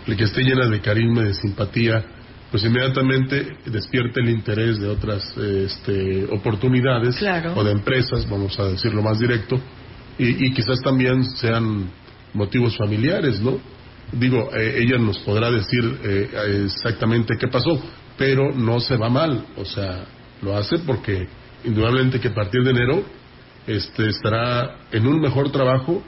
el que esté llena de carisma y de simpatía, pues inmediatamente despierta el interés de otras este, oportunidades o de empresas, vamos a decirlo más directo, y, y quizás también sean motivos familiares, ¿no? Digo, eh, ella nos podrá decir eh, exactamente qué pasó, pero no se va mal, o sea, lo hace porque indudablemente que a partir de enero este, estará en un mejor trabajo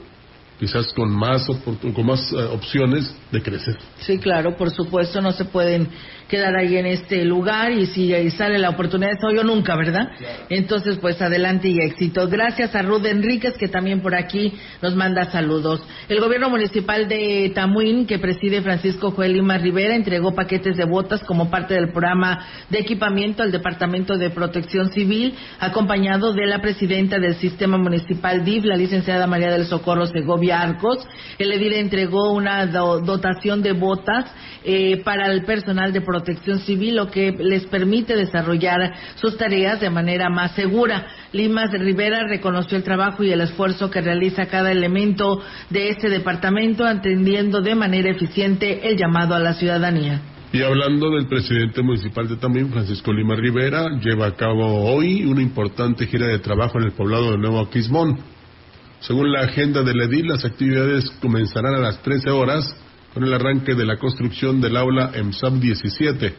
quizás con más, con más eh, opciones de crecer. Sí, claro, por supuesto, no se pueden quedar ahí en este lugar y si ahí sale la oportunidad, eso yo nunca, ¿verdad? Entonces, pues adelante y éxito. Gracias a Ruth Enríquez, que también por aquí nos manda saludos. El gobierno municipal de Tamuín, que preside Francisco Joel Lima Rivera, entregó paquetes de botas como parte del programa de equipamiento al Departamento de Protección Civil, acompañado de la presidenta del Sistema Municipal DIF, la licenciada María del Socorro Segovia Arcos. El edil entregó una dotación de botas eh, para el personal de protección civil, lo que les permite desarrollar sus tareas de manera más segura. Limas Rivera reconoció el trabajo y el esfuerzo que realiza cada elemento de este departamento, atendiendo de manera eficiente el llamado a la ciudadanía. Y hablando del presidente municipal de Tamín, Francisco Lima Rivera, lleva a cabo hoy una importante gira de trabajo en el poblado de Nuevo Aquismón. Según la agenda del edil, las actividades comenzarán a las 13 horas con el arranque de la construcción del aula EMSAP 17.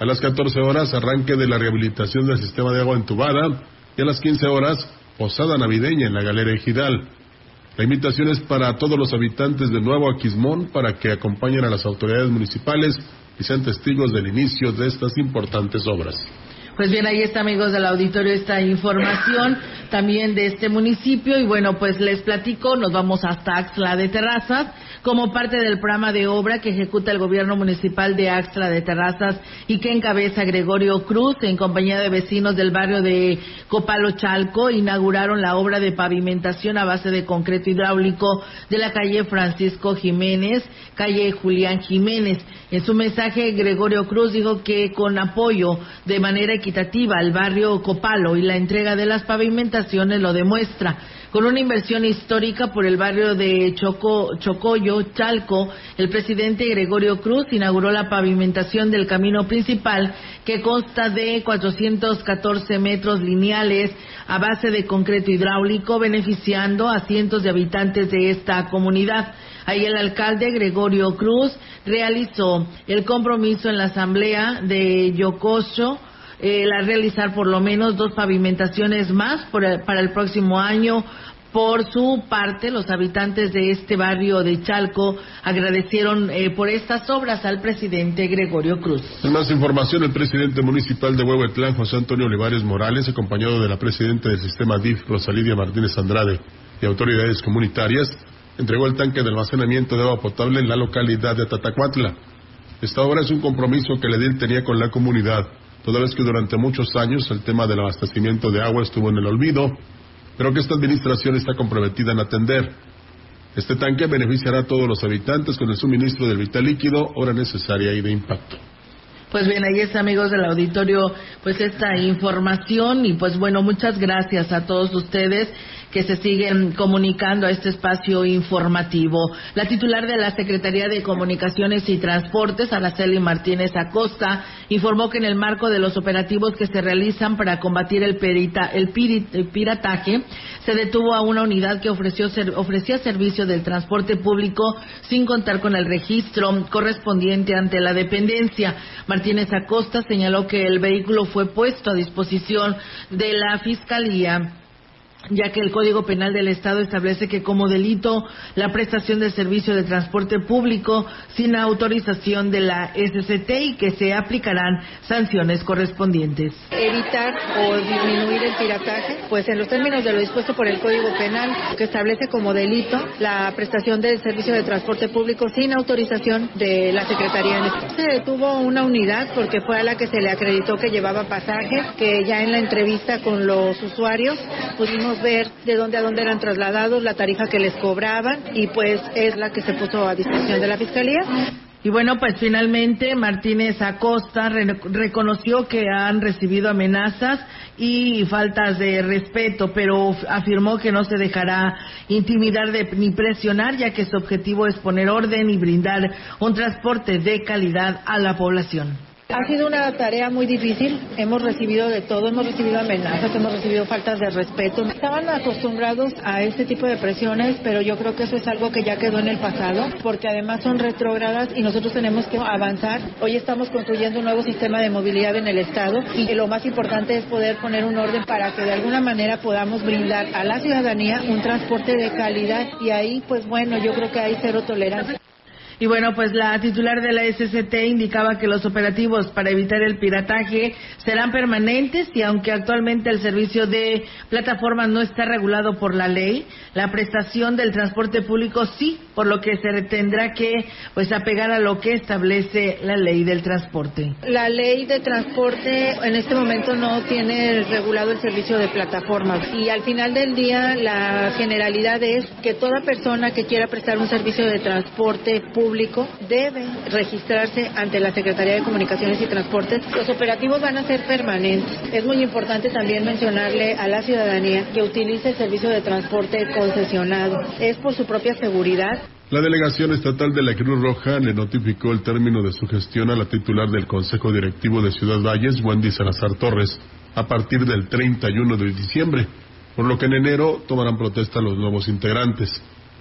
A las 14 horas, arranque de la rehabilitación del sistema de agua entubada. Y a las 15 horas, posada navideña en la Galera Ejidal. La invitación es para todos los habitantes de Nuevo Aquismón para que acompañen a las autoridades municipales y sean testigos del inicio de estas importantes obras. Pues bien, ahí está, amigos del auditorio, esta información también de este municipio. Y bueno, pues les platico, nos vamos hasta Axla de Terrazas como parte del programa de obra que ejecuta el gobierno municipal de Axla de Terrazas y que encabeza Gregorio Cruz en compañía de vecinos del barrio de Copalo Chalco inauguraron la obra de pavimentación a base de concreto hidráulico de la calle Francisco Jiménez, calle Julián Jiménez. En su mensaje, Gregorio Cruz dijo que con apoyo de manera equitativa al barrio Copalo y la entrega de las pavimentaciones lo demuestra con una inversión histórica por el barrio de Choco, Chocoyo, Chalco, el presidente Gregorio Cruz inauguró la pavimentación del camino principal que consta de 414 metros lineales a base de concreto hidráulico, beneficiando a cientos de habitantes de esta comunidad. Ahí el alcalde Gregorio Cruz realizó el compromiso en la asamblea de Yocoso eh, la realizar por lo menos dos pavimentaciones más para el próximo año. Por su parte, los habitantes de este barrio de Chalco agradecieron eh, por estas obras al presidente Gregorio Cruz. En más información, el presidente municipal de Huehuetlán, José Antonio Olivares Morales, acompañado de la presidenta del sistema DIF, Rosalidia Martínez Andrade, y autoridades comunitarias, entregó el tanque de almacenamiento de agua potable en la localidad de Tatacuatla. Esta obra es un compromiso que el edil tenía con la comunidad toda vez que durante muchos años el tema del abastecimiento de agua estuvo en el olvido, pero que esta administración está comprometida en atender. Este tanque beneficiará a todos los habitantes con el suministro del vital líquido, hora necesaria y de impacto. Pues bien, ahí está, amigos del auditorio, pues esta información y pues bueno, muchas gracias a todos ustedes que se siguen comunicando a este espacio informativo. La titular de la Secretaría de Comunicaciones y Transportes, Araceli Martínez Acosta, informó que en el marco de los operativos que se realizan para combatir el, pirataje, se detuvo a una unidad que ofreció, ofrecía servicio del transporte público sin contar con el registro correspondiente ante la dependencia. Martínez Acosta señaló que el vehículo fue puesto a disposición de la Fiscalía ya que el Código Penal del Estado establece que como delito la prestación de servicio de transporte público sin autorización de la SCT y que se aplicarán sanciones correspondientes. Evitar o disminuir el pirataje, pues en los términos de lo dispuesto por el Código Penal, que establece como delito la prestación del servicio de transporte público sin autorización de la Secretaría. Se detuvo una unidad porque fue a la que se le acreditó que llevaba pasaje, que ya en la entrevista con los usuarios pudimos ver de dónde a dónde eran trasladados, la tarifa que les cobraban y pues es la que se puso a disposición de la Fiscalía. Y bueno, pues finalmente Martínez Acosta reconoció que han recibido amenazas y faltas de respeto, pero afirmó que no se dejará intimidar ni presionar, ya que su objetivo es poner orden y brindar un transporte de calidad a la población. Ha sido una tarea muy difícil. Hemos recibido de todo, hemos recibido amenazas, hemos recibido faltas de respeto. Estaban acostumbrados a este tipo de presiones, pero yo creo que eso es algo que ya quedó en el pasado, porque además son retrógradas y nosotros tenemos que avanzar. Hoy estamos construyendo un nuevo sistema de movilidad en el Estado y lo más importante es poder poner un orden para que de alguna manera podamos brindar a la ciudadanía un transporte de calidad y ahí, pues bueno, yo creo que hay cero tolerancia. Y bueno, pues la titular de la SCT indicaba que los operativos para evitar el pirataje serán permanentes y aunque actualmente el servicio de plataformas no está regulado por la ley, la prestación del transporte público sí, por lo que se tendrá que pues apegar a lo que establece la ley del transporte. La ley de transporte en este momento no tiene regulado el servicio de plataformas y al final del día la generalidad es que toda persona que quiera prestar un servicio de transporte público debe registrarse ante la Secretaría de Comunicaciones y Transportes. Los operativos van a ser permanentes. Es muy importante también mencionarle a la ciudadanía que utilice el servicio de transporte concesionado. Es por su propia seguridad. La delegación estatal de la Cruz Roja le notificó el término de su gestión a la titular del Consejo Directivo de Ciudad Valles, Wendy Salazar Torres, a partir del 31 de diciembre, por lo que en enero tomarán protesta los nuevos integrantes.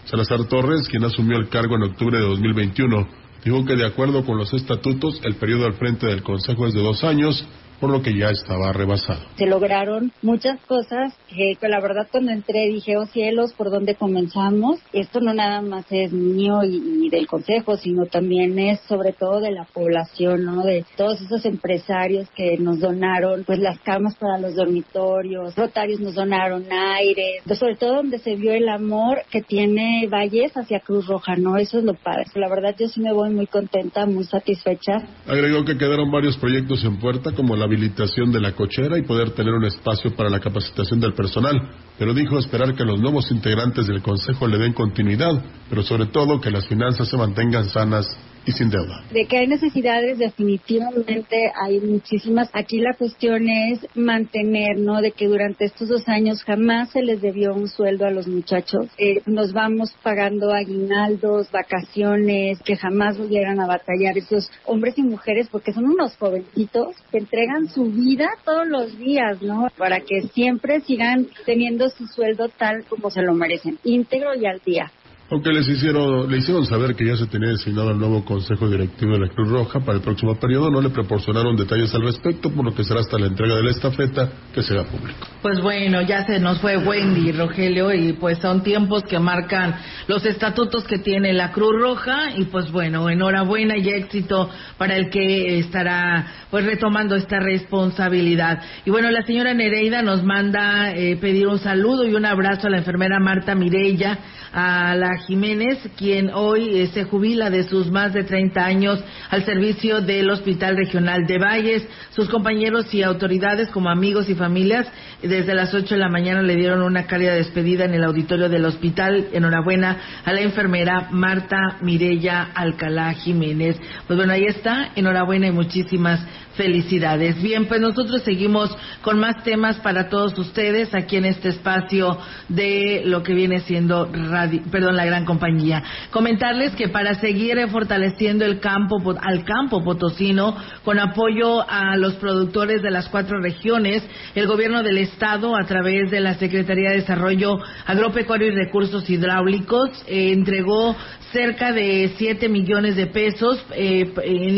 Salazar Torres, quien asumió el cargo en octubre de 2021, dijo que de acuerdo con los estatutos, el periodo al frente del Consejo es de dos años por lo que ya estaba rebasado. Se lograron muchas cosas que, la verdad cuando entré dije, oh cielos, ¿por dónde comenzamos? Esto no nada más es mío y, del consejo, sino también es sobre todo de la población, ¿no? De todos esos empresarios que nos donaron pues las camas para los dormitorios, rotarios nos donaron aire, sobre todo donde se vio el amor que tiene Valles hacia Cruz Roja, ¿no? Eso es lo padre. La verdad yo sí me voy muy contenta, muy satisfecha. Agregó que quedaron varios proyectos en puerta como la habilitación de la cochera y poder tener un espacio para la capacitación del personal, pero dijo esperar que los nuevos integrantes del Consejo le den continuidad, pero sobre todo que las finanzas se mantengan sanas y sin deuda. De que hay necesidades, definitivamente hay muchísimas. Aquí la cuestión es mantener, ¿no? De que durante estos dos años jamás se les debió un sueldo a los muchachos. Eh, nos vamos pagando aguinaldos, vacaciones, que jamás volvieran a batallar esos hombres y mujeres, porque son unos jovencitos que entregan su vida todos los días, ¿no? Para que siempre sigan teniendo su sueldo tal como se lo merecen, íntegro y al día. Aunque les hicieron, le hicieron saber que ya se tenía designado el nuevo Consejo Directivo de la Cruz Roja para el próximo periodo, no le proporcionaron detalles al respecto, por lo que será hasta la entrega de la estafeta que será público. Pues bueno, ya se nos fue Wendy, Rogelio, y pues son tiempos que marcan los estatutos que tiene la Cruz Roja, y pues bueno, enhorabuena y éxito para el que estará pues retomando esta responsabilidad. Y bueno, la señora Nereida nos manda eh, pedir un saludo y un abrazo a la enfermera Marta Mireya, a la Jiménez, quien hoy eh, se jubila de sus más de 30 años al servicio del Hospital Regional de Valles. Sus compañeros y autoridades, como amigos y familias, desde las 8 de la mañana le dieron una cálida despedida en el auditorio del hospital. Enhorabuena a la enfermera Marta Mirella Alcalá Jiménez. Pues bueno, ahí está. Enhorabuena y muchísimas felicidades. Bien, pues nosotros seguimos con más temas para todos ustedes aquí en este espacio de lo que viene siendo radio, perdón, la gran compañía. Comentarles que para seguir fortaleciendo el campo al campo potosino con apoyo a los productores de las cuatro regiones, el gobierno del estado a través de la Secretaría de Desarrollo Agropecuario y Recursos Hidráulicos eh, entregó cerca de 7 millones de pesos eh, en,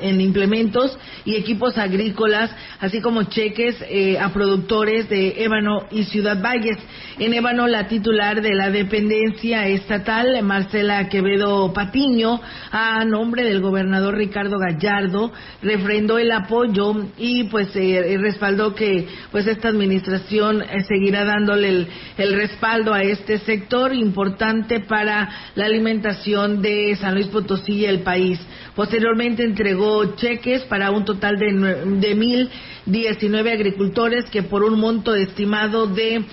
en implementos y equipos agrícolas, así como cheques eh, a productores de Ébano y Ciudad Valles. En Ébano, la titular de la dependencia estatal, Marcela Quevedo Patiño, a nombre del gobernador Ricardo Gallardo, refrendó el apoyo y pues eh, respaldó que pues esta administración seguirá dándole el respaldo a este sector importante para la alimentación de San Luis Potosí y el país. Posteriormente entregó cheques para un total de, de 1.019 agricultores que por un monto estimado de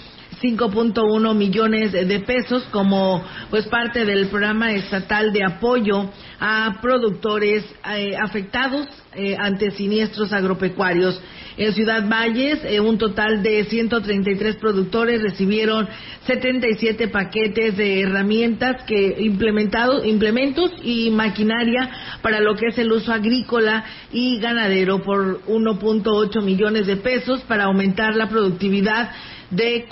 5.1 millones de pesos como pues parte del programa estatal de apoyo a productores eh, afectados eh, ante siniestros agropecuarios. En Ciudad Valles, eh, un total de 133 productores recibieron 77 paquetes de herramientas que implementados, implementos y maquinaria para lo que es el uso agrícola y ganadero por 1.8 millones de pesos para aumentar la productividad de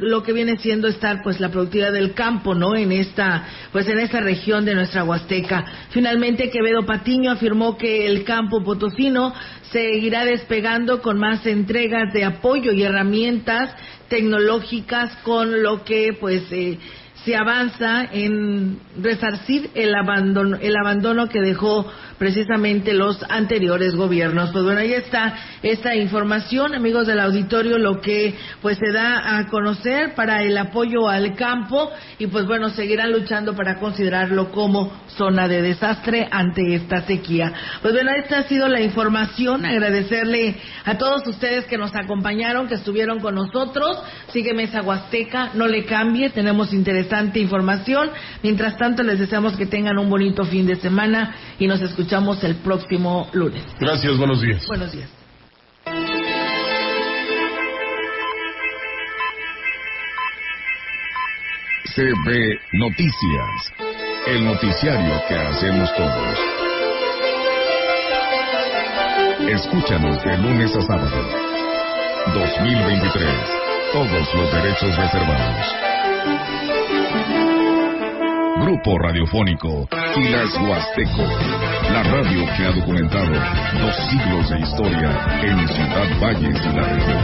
lo que viene siendo estar pues la productividad del campo, ¿no? En esta pues en esta región de nuestra Huasteca. Finalmente Quevedo Patiño afirmó que el campo potosino seguirá despegando con más entregas de apoyo y herramientas tecnológicas con lo que pues eh, se avanza en resarcir el abandono, el abandono que dejó precisamente los anteriores gobiernos. Pues bueno, ahí está esta información, amigos del auditorio, lo que pues se da a conocer para el apoyo al campo y pues bueno, seguirán luchando para considerarlo como zona de desastre ante esta sequía. Pues bueno, esta ha sido la información. Agradecerle a todos ustedes que nos acompañaron, que estuvieron con nosotros. Sigue Mesa Huasteca, no le cambie, tenemos interesante información. Mientras tanto, les deseamos que tengan un bonito fin de semana y nos escuchamos el próximo lunes. Gracias, buenos días. Buenos días. CB Noticias, el noticiario que hacemos todos. Escúchanos de lunes a sábado. 2023. Todos los derechos reservados. Grupo Radiofónico Filas Huasteco, la radio que ha documentado dos siglos de historia en Ciudad Valles y la región.